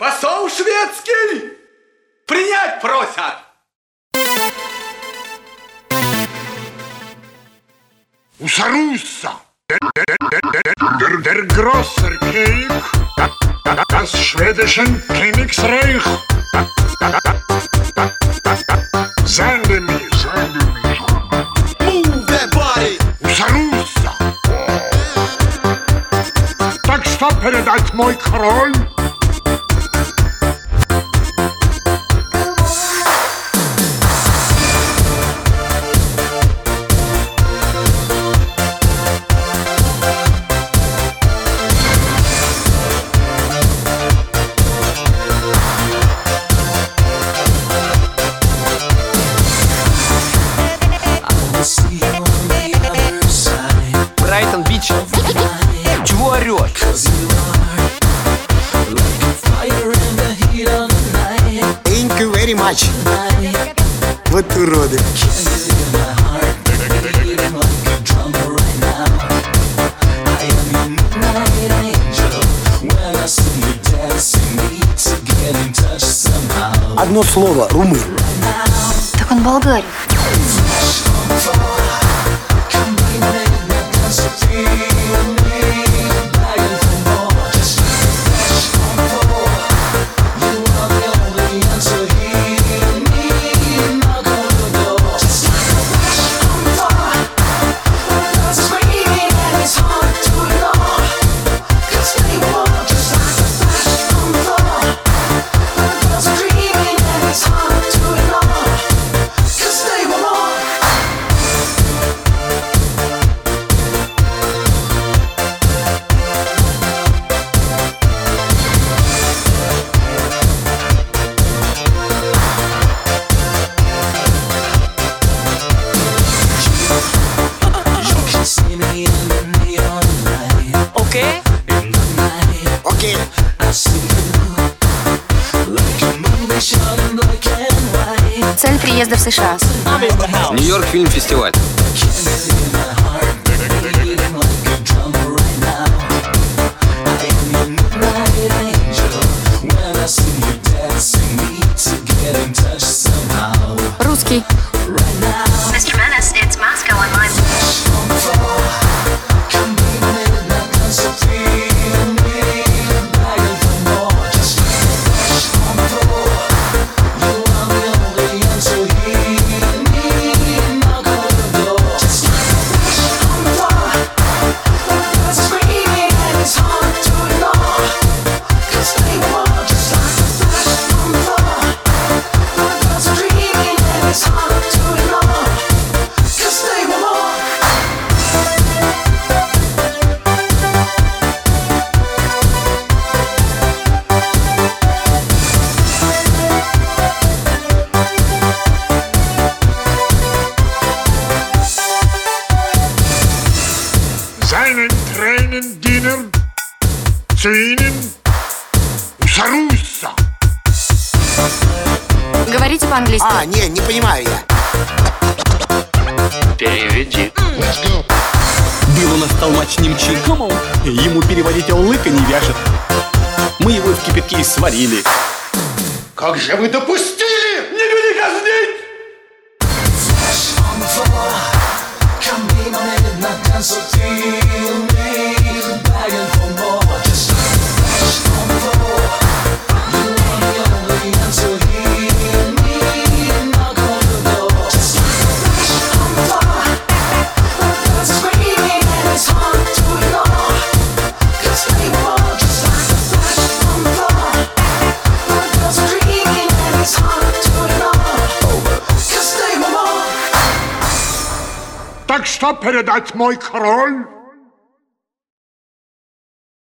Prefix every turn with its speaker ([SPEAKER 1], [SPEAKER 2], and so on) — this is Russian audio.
[SPEAKER 1] Посол шведский! Принять просят!
[SPEAKER 2] Усаруса! Der, der große König, das schwedischen Königsreich. Sende mir, sende mir.
[SPEAKER 1] Move that body!
[SPEAKER 2] Усаруса! Так что передать мой король?
[SPEAKER 3] Much. Вот уроды. Одно слово – румын.
[SPEAKER 4] Так он болгарин. Цель приезда в США.
[SPEAKER 5] Нью-Йорк фильм-фестиваль.
[SPEAKER 4] Русский.
[SPEAKER 2] Ihnen Усаруса!
[SPEAKER 4] Говорите по-английски.
[SPEAKER 3] А, не, не понимаю я.
[SPEAKER 5] Переведи.
[SPEAKER 6] Был у нас толмач немчиком, ему переводить лыка не вяжет. Мы его в кипятке и сварили.
[SPEAKER 1] Как же вы допустили? Не люди казнить!
[SPEAKER 2] Что передать мой король?